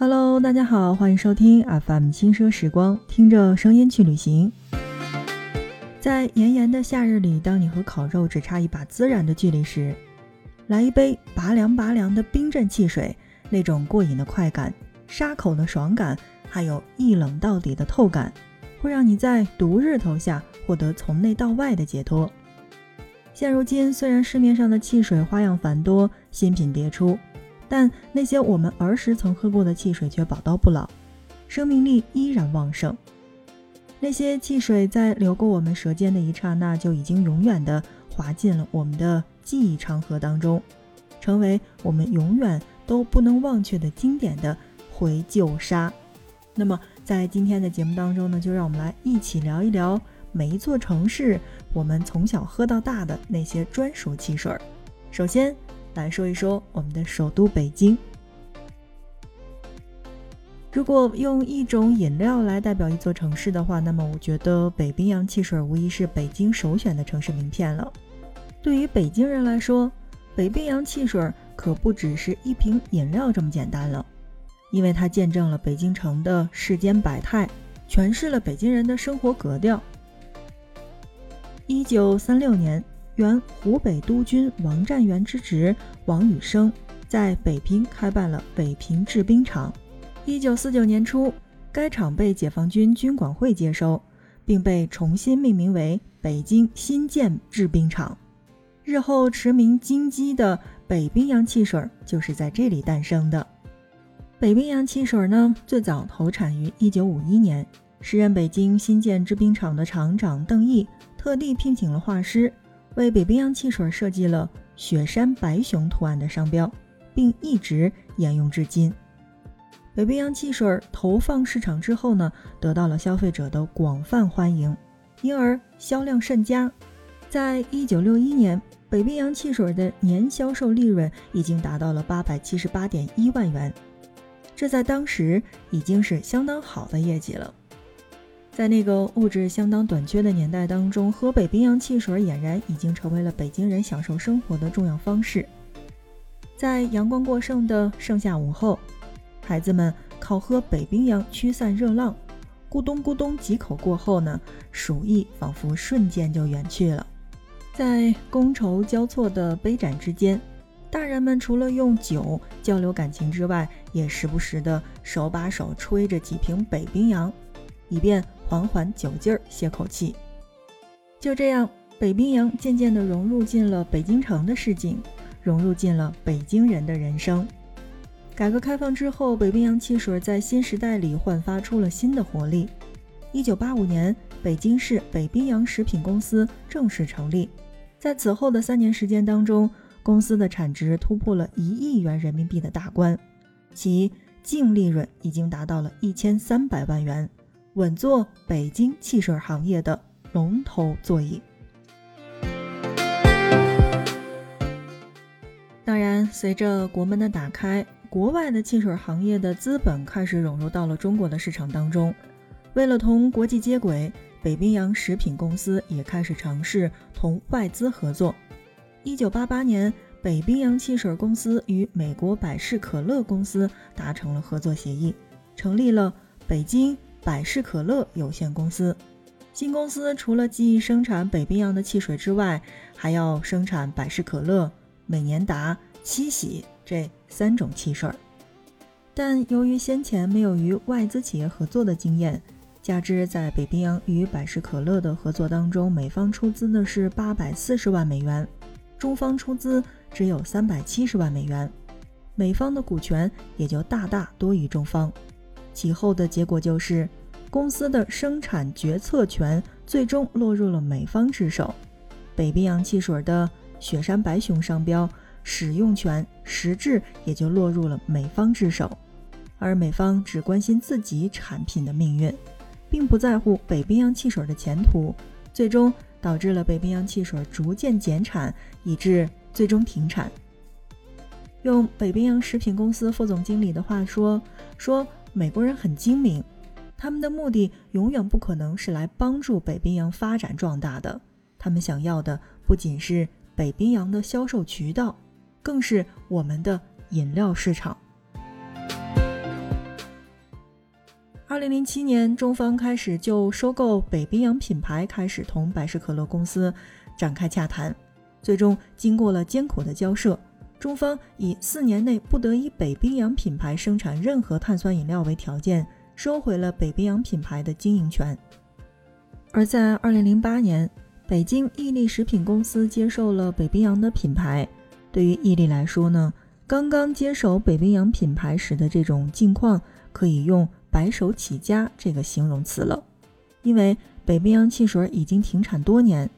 Hello，大家好，欢迎收听 FM 轻奢时光，听着声音去旅行。在炎炎的夏日里，当你和烤肉只差一把孜然的距离时，来一杯拔凉拔凉的冰镇汽水，那种过瘾的快感、沙口的爽感，还有一冷到底的透感，会让你在毒日头下获得从内到外的解脱。现如今，虽然市面上的汽水花样繁多，新品迭出。但那些我们儿时曾喝过的汽水却宝刀不老，生命力依然旺盛。那些汽水在流过我们舌尖的一刹那，就已经永远的滑进了我们的记忆长河当中，成为我们永远都不能忘却的经典的回旧杀。那么，在今天的节目当中呢，就让我们来一起聊一聊每一座城市我们从小喝到大的那些专属汽水。首先。来说一说我们的首都北京。如果用一种饮料来代表一座城市的话，那么我觉得北冰洋汽水无疑是北京首选的城市名片了。对于北京人来说，北冰洋汽水可不只是一瓶饮料这么简单了，因为它见证了北京城的世间百态，诠释了北京人的生活格调。一九三六年。原湖北督军王占元之侄王宇生在北平开办了北平制冰厂。一九四九年初，该厂被解放军军管会接收，并被重新命名为北京新建制冰厂。日后驰名京畿的北冰洋汽水就是在这里诞生的。北冰洋汽水呢，最早投产于一九五一年，时任北京新建制冰厂的厂长邓毅特地聘请了画师。为北冰洋汽水设计了雪山白熊图案的商标，并一直沿用至今。北冰洋汽水投放市场之后呢，得到了消费者的广泛欢迎，因而销量甚佳。在一九六一年，北冰洋汽水的年销售利润已经达到了八百七十八点一万元，这在当时已经是相当好的业绩了。在那个物质相当短缺的年代当中，喝北冰洋汽水俨然已经成为了北京人享受生活的重要方式。在阳光过剩的盛夏午后，孩子们靠喝北冰洋驱散热浪，咕咚咕咚几口过后呢，暑意仿佛瞬间就远去了。在觥筹交错的杯盏之间，大人们除了用酒交流感情之外，也时不时的手把手吹着几瓶北冰洋，以便。缓缓酒劲儿，歇口气。就这样，北冰洋渐渐地融入进了北京城的市井，融入进了北京人的人生。改革开放之后，北冰洋汽水在新时代里焕发出了新的活力。一九八五年，北京市北冰洋食品公司正式成立。在此后的三年时间当中，公司的产值突破了一亿元人民币的大关，其净利润已经达到了一千三百万元。稳坐北京汽水行业的龙头座椅。当然，随着国门的打开，国外的汽水行业的资本开始涌入到了中国的市场当中。为了同国际接轨，北冰洋食品公司也开始尝试同外资合作。一九八八年，北冰洋汽水公司与美国百事可乐公司达成了合作协议，成立了北京。百事可乐有限公司，新公司除了继生产北冰洋的汽水之外，还要生产百事可乐、美年达、七喜这三种汽水。但由于先前没有与外资企业合作的经验，加之在北冰洋与百事可乐的合作当中，美方出资的是八百四十万美元，中方出资只有三百七十万美元，美方的股权也就大大多于中方。其后的结果就是，公司的生产决策权最终落入了美方之手，北冰洋汽水的雪山白熊商标使用权实质也就落入了美方之手，而美方只关心自己产品的命运，并不在乎北冰洋汽水的前途，最终导致了北冰洋汽水逐渐减产，以致最终停产。用北冰洋食品公司副总经理的话说说。美国人很精明，他们的目的永远不可能是来帮助北冰洋发展壮大的。他们想要的不仅是北冰洋的销售渠道，更是我们的饮料市场。二零零七年，中方开始就收购北冰洋品牌开始同百事可乐公司展开洽谈，最终经过了艰苦的交涉，中方以四年内不得以北冰洋品牌生产任何碳酸饮料为条件，收回了北冰洋品牌的经营权。而在二零零八年，北京伊利食品公司接受了北冰洋的品牌。对于伊利来说呢，刚刚接手北冰洋品牌时的这种境况，可以用。白手起家这个形容词了，因为北冰洋汽水已经停产多年，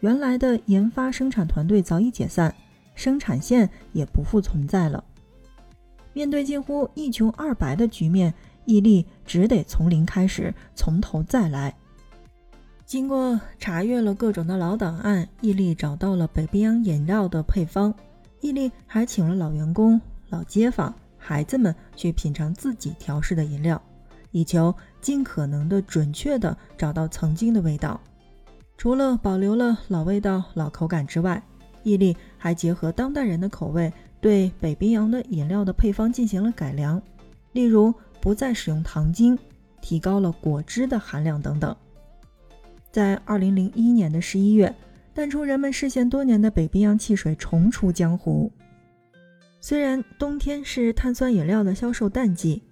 原来的研发生产团队早已解散，生产线也不复存在了。面对近乎一穷二白的局面，伊利只得从零开始，从头再来。经过查阅了各种的老档案，伊利找到了北冰洋饮料的配方，伊利还请了老员工、老街坊、孩子们去品尝自己调试的饮料。以求尽可能的准确的找到曾经的味道。除了保留了老味道、老口感之外，伊利还结合当代人的口味，对北冰洋的饮料的配方进行了改良，例如不再使用糖精，提高了果汁的含量等等。在二零零一年的十一月，淡出人们视线多年的北冰洋汽水重出江湖。虽然冬天是碳酸饮料的销售淡季。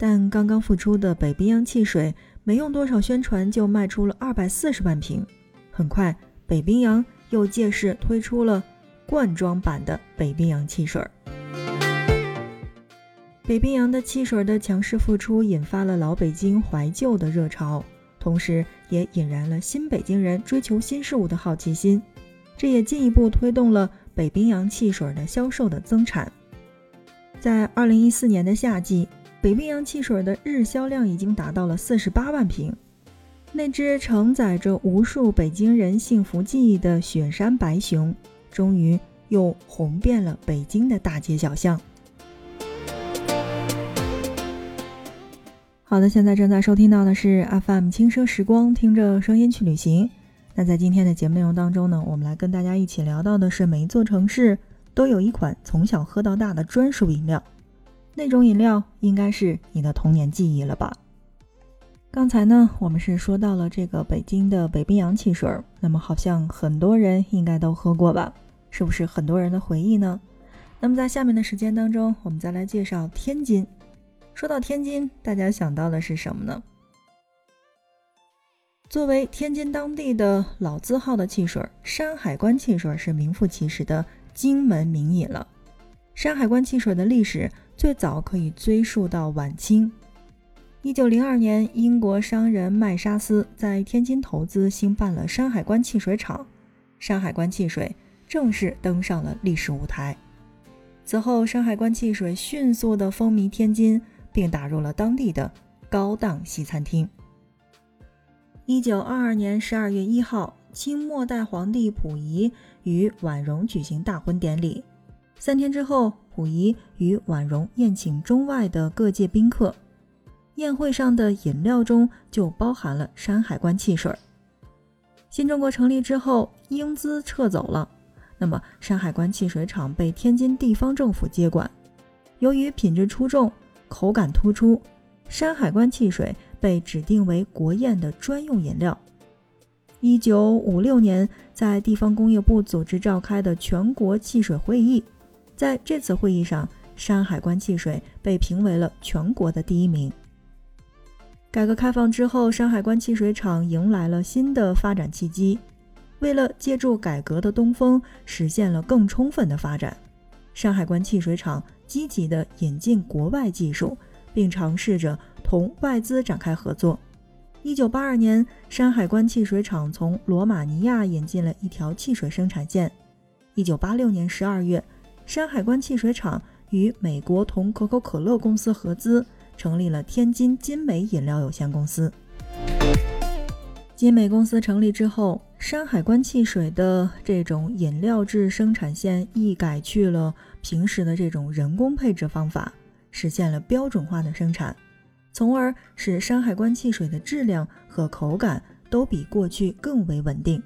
但刚刚复出的北冰洋汽水没用多少宣传就卖出了二百四十万瓶。很快，北冰洋又借势推出了罐装版的北冰洋汽水。北冰洋的汽水的强势复出，引发了老北京怀旧的热潮，同时也引燃了新北京人追求新事物的好奇心。这也进一步推动了北冰洋汽水的销售的增产。在二零一四年的夏季。北冰洋汽水的日销量已经达到了四十八万瓶，那只承载着无数北京人幸福记忆的雪山白熊，终于又红遍了北京的大街小巷。好的，现在正在收听到的是 FM 轻奢时光，听着声音去旅行。那在今天的节目内容当中呢，我们来跟大家一起聊到的是每一座城市都有一款从小喝到大的专属饮料。那种饮料应该是你的童年记忆了吧？刚才呢，我们是说到了这个北京的北冰洋汽水，那么好像很多人应该都喝过吧？是不是很多人的回忆呢？那么在下面的时间当中，我们再来介绍天津。说到天津，大家想到的是什么呢？作为天津当地的老字号的汽水，山海关汽水是名副其实的京门名饮了。山海关汽水的历史。最早可以追溯到晚清，一九零二年，英国商人麦沙斯在天津投资兴办了山海关汽水厂，山海关汽水正式登上了历史舞台。此后，山海关汽水迅速的风靡天津，并打入了当地的高档西餐厅。一九二二年十二月一号，清末代皇帝溥仪与婉容举行大婚典礼，三天之后。溥仪与婉容宴请中外的各界宾客，宴会上的饮料中就包含了山海关汽水。新中国成立之后，英资撤走了，那么山海关汽水厂被天津地方政府接管。由于品质出众、口感突出，山海关汽水被指定为国宴的专用饮料。一九五六年，在地方工业部组织召开的全国汽水会议。在这次会议上，山海关汽水被评为了全国的第一名。改革开放之后，山海关汽水厂迎来了新的发展契机。为了借助改革的东风，实现了更充分的发展，山海关汽水厂积极地引进国外技术，并尝试着同外资展开合作。一九八二年，山海关汽水厂从罗马尼亚引进了一条汽水生产线。一九八六年十二月。山海关汽水厂与美国同可口可乐公司合资，成立了天津金美饮料有限公司。金美公司成立之后，山海关汽水的这种饮料制生产线一改去了平时的这种人工配置方法，实现了标准化的生产，从而使山海关汽水的质量和口感都比过去更为稳定。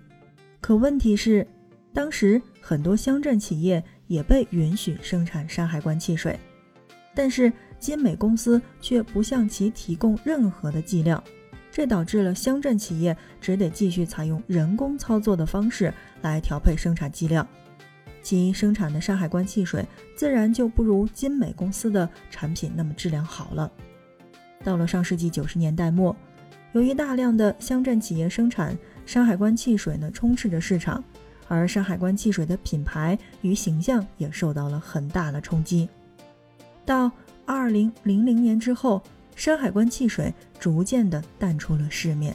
可问题是，当时很多乡镇企业。也被允许生产山海关汽水，但是金美公司却不向其提供任何的计量，这导致了乡镇企业只得继续采用人工操作的方式来调配生产剂量，其生产的山海关汽水自然就不如金美公司的产品那么质量好了。到了上世纪九十年代末，由于大量的乡镇企业生产山海关汽水呢，充斥着市场，而山海关汽水的品牌与形象也受到了很大的冲击。到二零零零年之后，山海关汽水逐渐的淡出了市面。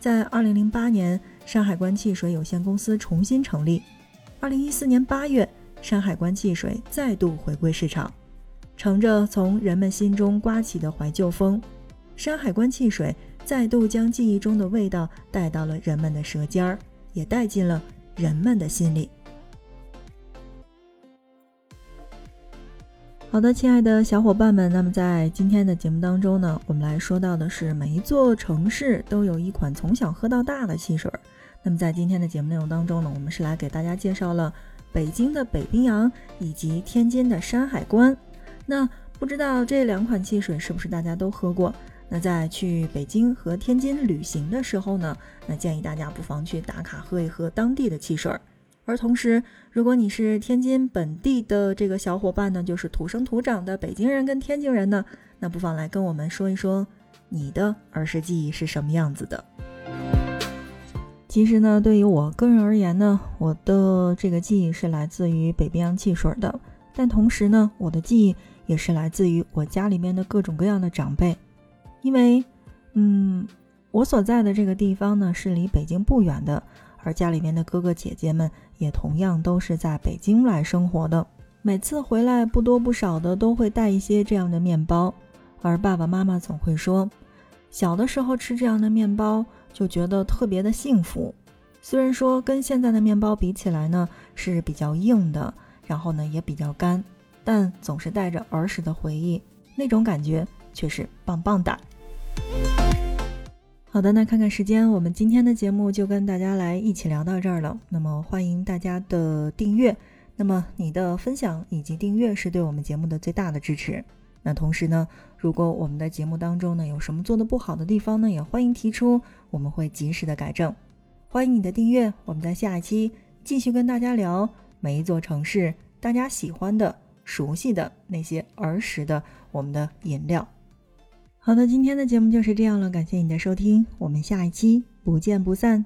在二零零八年，山海关汽水有限公司重新成立。二零一四年八月，山海关汽水再度回归市场。乘着从人们心中刮起的怀旧风，山海关汽水再度将记忆中的味道带到了人们的舌尖儿，也带进了人们的心里。好的，亲爱的小伙伴们，那么在今天的节目当中呢，我们来说到的是每一座城市都有一款从小喝到大的汽水。那么在今天的节目内容当中呢，我们是来给大家介绍了北京的北冰洋以及天津的山海关。那不知道这两款汽水是不是大家都喝过？那在去北京和天津旅行的时候呢，那建议大家不妨去打卡喝一喝当地的汽水。而同时，如果你是天津本地的这个小伙伴呢，就是土生土长的北京人跟天津人呢，那不妨来跟我们说一说你的儿时记忆是什么样子的。其实呢，对于我个人而言呢，我的这个记忆是来自于北冰洋汽水的，但同时呢，我的记忆。也是来自于我家里面的各种各样的长辈，因为，嗯，我所在的这个地方呢是离北京不远的，而家里面的哥哥姐姐们也同样都是在北京来生活的。每次回来不多不少的都会带一些这样的面包，而爸爸妈妈总会说，小的时候吃这样的面包就觉得特别的幸福。虽然说跟现在的面包比起来呢是比较硬的，然后呢也比较干。但总是带着儿时的回忆，那种感觉却是棒棒的。好的，那看看时间，我们今天的节目就跟大家来一起聊到这儿了。那么欢迎大家的订阅，那么你的分享以及订阅是对我们节目的最大的支持。那同时呢，如果我们的节目当中呢有什么做的不好的地方呢，也欢迎提出，我们会及时的改正。欢迎你的订阅，我们在下一期继续跟大家聊每一座城市大家喜欢的。熟悉的那些儿时的我们的饮料。好的，今天的节目就是这样了，感谢你的收听，我们下一期不见不散。